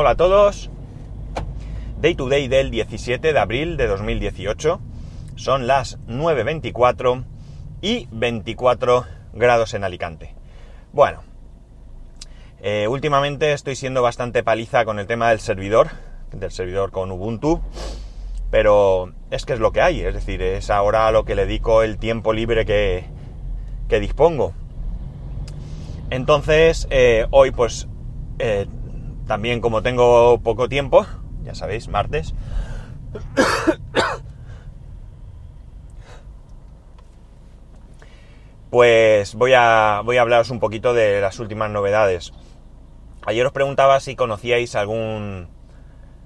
Hola a todos. Day to day del 17 de abril de 2018. Son las 9.24 y 24 grados en Alicante. Bueno, eh, últimamente estoy siendo bastante paliza con el tema del servidor, del servidor con Ubuntu, pero es que es lo que hay, es decir, es ahora a lo que le dedico el tiempo libre que, que dispongo. Entonces, eh, hoy pues eh, también como tengo poco tiempo, ya sabéis, martes, pues voy a, voy a hablaros un poquito de las últimas novedades. Ayer os preguntaba si conocíais algún,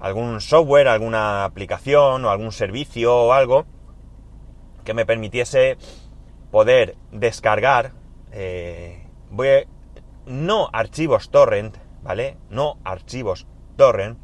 algún software, alguna aplicación o algún servicio o algo que me permitiese poder descargar eh, voy no archivos torrent, ¿vale? No archivos torrent,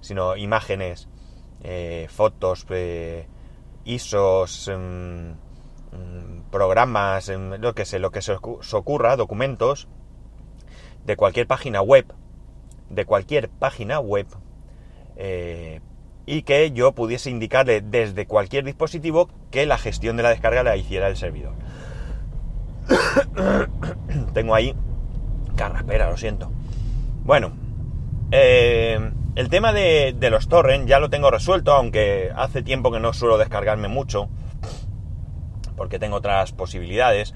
sino imágenes, eh, fotos, eh, ISOs, em, em, programas, em, lo que sé, lo que se ocurra, documentos de cualquier página web, de cualquier página web, eh, y que yo pudiese indicarle desde cualquier dispositivo que la gestión de la descarga la hiciera el servidor. Tengo ahí carraspera, lo siento. Bueno, eh, el tema de, los torrents ya lo tengo resuelto, aunque hace tiempo que no suelo descargarme mucho, porque tengo otras posibilidades.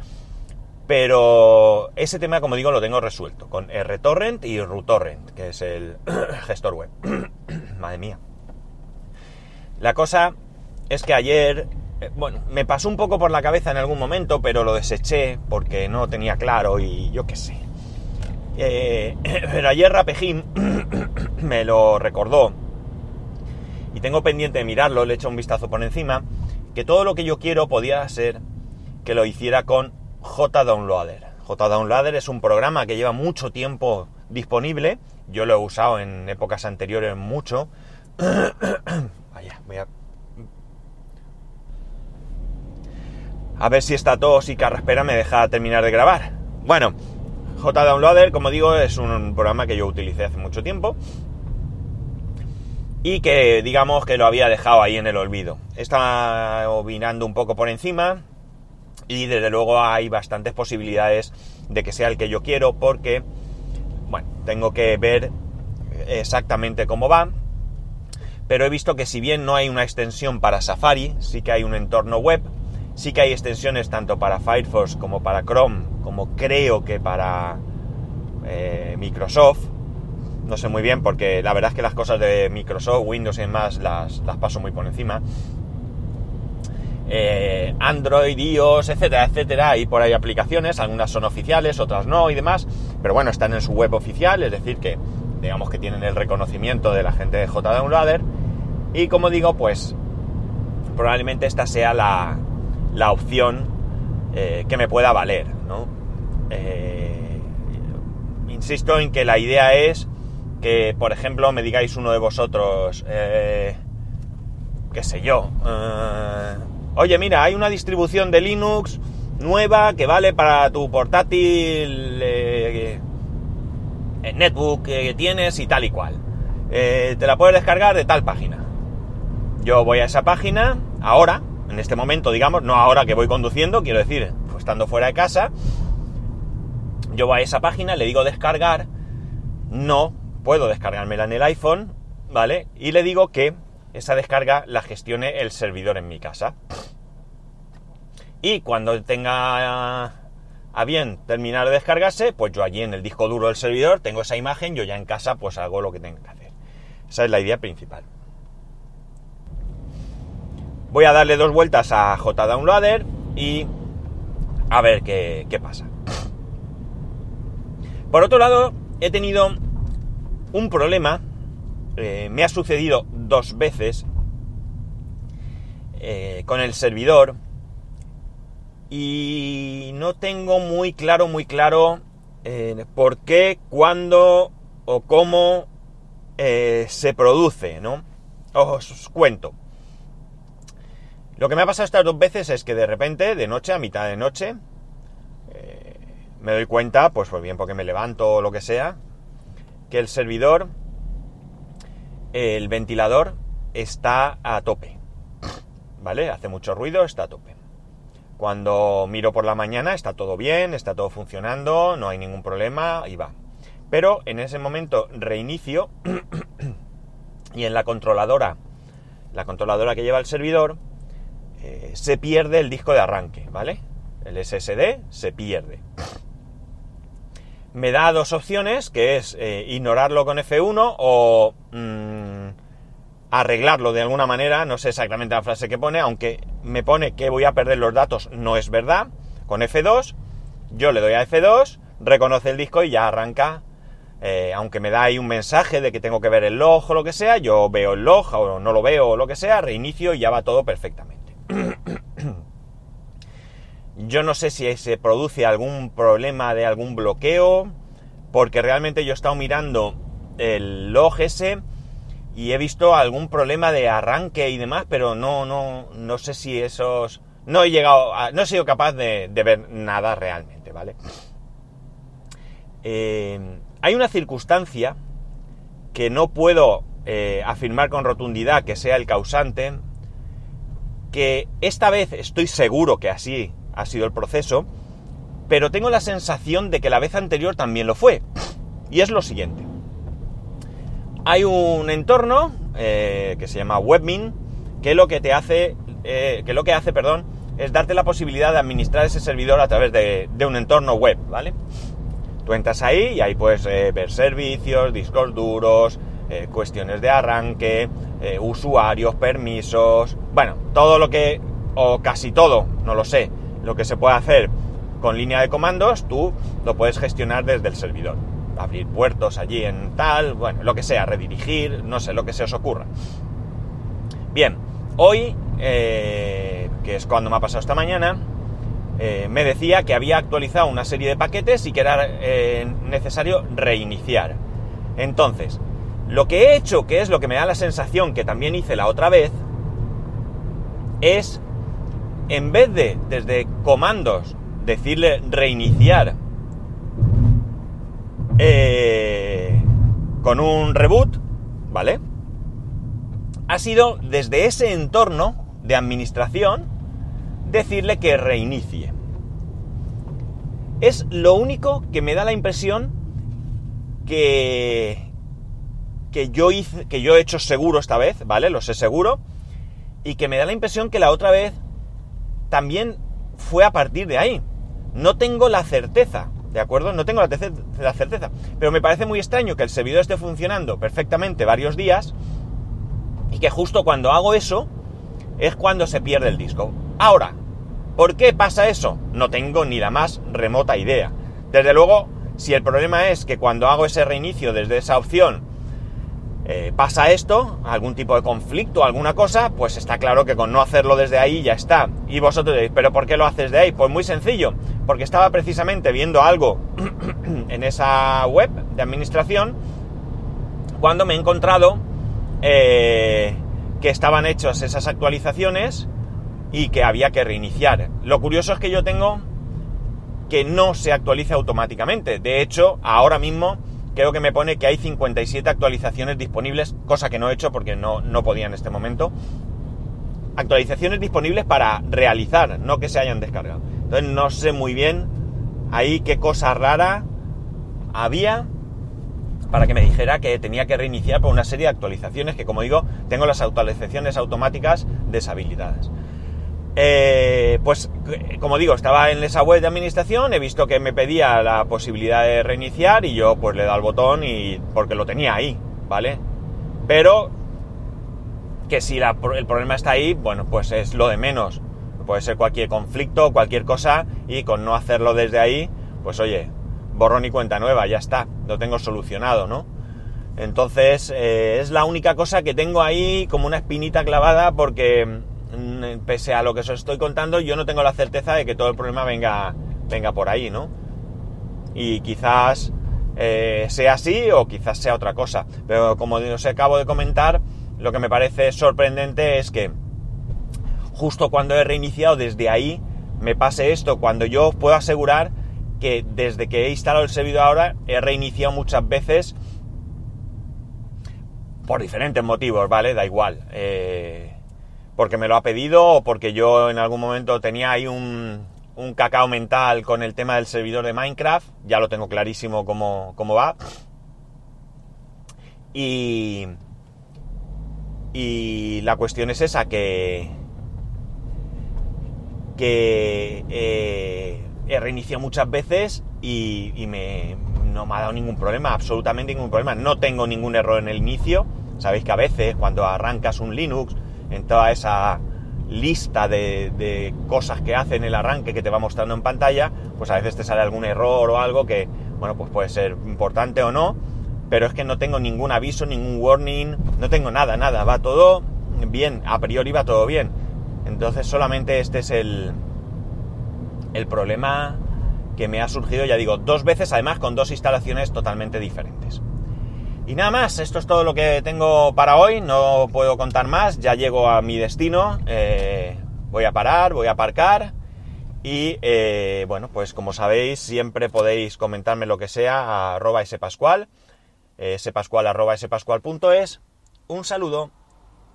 Pero ese tema, como digo, lo tengo resuelto con RTorrent y RuTorrent, que es el gestor web. Madre mía. La cosa es que ayer, eh, bueno, me pasó un poco por la cabeza en algún momento, pero lo deseché porque no tenía claro y yo qué sé. Eh, pero ayer Rapejim me lo recordó y tengo pendiente de mirarlo, le he hecho un vistazo por encima, que todo lo que yo quiero podía ser que lo hiciera con JDownloader. JDownloader es un programa que lleva mucho tiempo disponible, yo lo he usado en épocas anteriores mucho. Vaya, voy a... A ver si esta tos y carraspera me deja terminar de grabar. Bueno, JDownloader, como digo, es un programa que yo utilicé hace mucho tiempo y que digamos que lo había dejado ahí en el olvido. Estaba opinando un poco por encima y desde luego hay bastantes posibilidades de que sea el que yo quiero porque, bueno, tengo que ver exactamente cómo va. Pero he visto que si bien no hay una extensión para Safari, sí que hay un entorno web, sí que hay extensiones tanto para Firefox como para Chrome, como creo que para eh, Microsoft. No sé muy bien porque la verdad es que las cosas de Microsoft, Windows y demás las, paso muy por encima. Eh, Android, iOS, etcétera, etcétera. Hay por ahí aplicaciones, algunas son oficiales, otras no y demás. Pero bueno, están en su web oficial, es decir, que digamos que tienen el reconocimiento de la gente de JDownloader. Y como digo, pues probablemente esta sea la, la opción eh, que me pueda valer, ¿no? Eh, insisto en que la idea es que, por ejemplo, me digáis uno de vosotros, eh, qué sé yo, eh, oye, mira, hay una distribución de Linux nueva que vale para tu portátil, eh, el netbook que tienes y tal y cual. Te la puedes descargar de tal página. Yo voy a esa página, ahora, en este momento, digamos, no ahora que voy conduciendo, quiero decir, pues estando fuera de casa, yo voy a esa página, le digo descargar, no puedo descargármela en el iPhone, ¿vale? Y le digo que esa descarga la gestione el servidor en mi casa. Y cuando tenga a bien terminar de descargarse, pues yo allí en el disco duro del servidor tengo esa imagen, yo ya en casa pues hago lo que tengo que hacer. Esa es la idea principal. Voy a darle dos vueltas a JDownloader y a ver qué, qué pasa. Por otro lado, he tenido un problema, eh, me ha sucedido dos veces eh, con el servidor y no tengo muy claro, muy claro eh, por qué, cuándo o cómo se produce, ¿no? Os cuento. Lo que me ha pasado estas dos veces es que de repente, de noche, a mitad de noche, me doy cuenta, pues, pues bien porque me levanto o lo que sea, que el servidor el ventilador está a tope. ¿Vale? Hace mucho ruido, está a tope. Cuando miro por la mañana está todo bien, está todo funcionando, no hay ningún problema y va. Pero en ese momento reinicio y en la controladora, la controladora que lleva el servidor, eh, se pierde el disco de arranque, ¿vale? El SSD se pierde. Me da dos opciones, que es eh, ignorarlo con F1 o mm, arreglarlo de alguna manera, no sé exactamente la frase que pone, aunque me pone que voy a perder los datos, no es verdad, con F2, yo le doy a F2, reconoce el disco y ya arranca, eh, aunque me da ahí un mensaje de que tengo que ver el log o lo que sea, yo veo el log o no lo veo o lo que sea, reinicio y ya va todo perfectamente. yo no sé si se produce algún problema de algún bloqueo, porque realmente yo he estado mirando el log ese y he visto algún problema de arranque y demás, pero no, no, no sé si esos... No he llegado, a, no he sido capaz de, ver nada realmente, ¿vale? Eh, hay una circunstancia que no puedo eh, afirmar con rotundidad que sea el causante, que esta vez estoy seguro que así ha sido el proceso, pero tengo la sensación de que la vez anterior también lo fue. Y es lo siguiente. Hay un entorno eh, que se llama WebMin, que lo que te hace, eh, que lo que hace, perdón, es darte la posibilidad de administrar ese servidor a través de, un entorno web, ¿vale? Tú entras ahí y ahí puedes eh, ver servicios, discos duros, cuestiones de arranque, usuarios, permisos, bueno, todo lo que, o casi todo, no lo sé, lo que se puede hacer con línea de comandos, tú lo puedes gestionar desde el servidor abrir puertos allí en tal, bueno, lo que sea, redirigir, no sé, lo que se os ocurra. Bien, hoy, eh, que es cuando me ha pasado esta mañana, eh, me decía que había actualizado una serie de paquetes y que era eh, necesario reiniciar. Entonces, lo que he hecho, que es lo que me da la sensación que también hice la otra vez, es, en vez de desde comandos decirle reiniciar eh, con un reboot, ¿vale? Ha sido desde ese entorno de administración decirle que reinicie. Es lo único que me da la impresión que, que yo hice, que yo he hecho seguro esta vez, ¿vale? Lo sé seguro. Y que me da la impresión que la otra vez también fue a partir de ahí. No tengo la certeza. ¿De acuerdo? No tengo la, certeza. Pero me parece muy extraño que el servidor esté funcionando perfectamente varios días y que justo cuando hago eso es cuando se pierde el disco. Ahora, ¿por qué pasa eso? No tengo ni la más remota idea. Desde luego, si el problema es que cuando hago ese reinicio desde esa opción eh, pasa esto, algún tipo de conflicto, alguna cosa, pues está claro que con no hacerlo desde ahí ya está. Y vosotros diréis, ¿pero por qué lo haces de ahí? Pues muy sencillo, porque estaba precisamente viendo algo en esa web de administración cuando me he encontrado eh, que estaban hechas esas actualizaciones y que había que reiniciar. Lo curioso es que yo tengo que no se actualiza automáticamente. De hecho, ahora mismo creo que me pone que hay 57 actualizaciones disponibles, cosa que no he hecho porque no, no podía en este momento. Actualizaciones disponibles para realizar, no que se hayan descargado. Entonces no sé muy bien ahí qué cosa rara había para que me dijera que tenía que reiniciar por una serie de actualizaciones que como digo tengo las actualizaciones automáticas deshabilitadas. Eh, pues como digo, estaba en esa web de administración, he visto que me pedía la posibilidad de reiniciar y yo pues le he dado al botón y porque lo tenía ahí, ¿vale? Pero que si el problema está ahí, bueno, pues es lo de menos. Puede ser cualquier conflicto, cualquier cosa y con no hacerlo desde ahí, pues oye, borrón y cuenta nueva, ya está, lo tengo solucionado, ¿no? Entonces eh, es la única cosa que tengo ahí como una espinita clavada porque pese a lo que os estoy contando, yo no tengo la certeza de que todo el problema venga, venga por ahí, ¿no? Y quizás eh, sea así o quizás sea otra cosa. Pero como os acabo de comentar, lo que me parece sorprendente es que justo cuando he reiniciado desde ahí, me pase esto, cuando yo puedo asegurar que desde que he instalado el servidor ahora, he reiniciado muchas veces por diferentes motivos, ¿vale? Da igual. Eh, porque me lo ha pedido o porque yo en algún momento tenía ahí un, cacao mental con el tema del servidor de Minecraft, ya lo tengo clarísimo cómo, cómo va. Y, y la cuestión es esa, que, que eh, he reiniciado muchas veces y, y me, no me ha dado ningún problema, absolutamente ningún problema. No tengo ningún error en el inicio. Sabéis que a veces cuando arrancas un Linux, en toda esa lista de, cosas que hace en el arranque que te va mostrando en pantalla, pues a veces te sale algún error o algo que, bueno, pues puede ser importante o no, pero es que no tengo ningún aviso, ningún warning, no tengo nada, nada, va todo bien, a priori va todo bien. Entonces solamente este es el, el problema que me ha surgido, ya digo, dos veces, además con dos instalaciones totalmente diferentes. Y nada más, esto es todo lo que tengo para hoy, no puedo contar más, ya llego a mi destino, eh, voy a parar, voy a aparcar y eh, bueno, pues como sabéis siempre podéis comentarme lo que sea a arroba spascual, eh, spascual arroba spascual.es, un saludo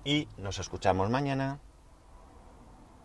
y nos escuchamos mañana.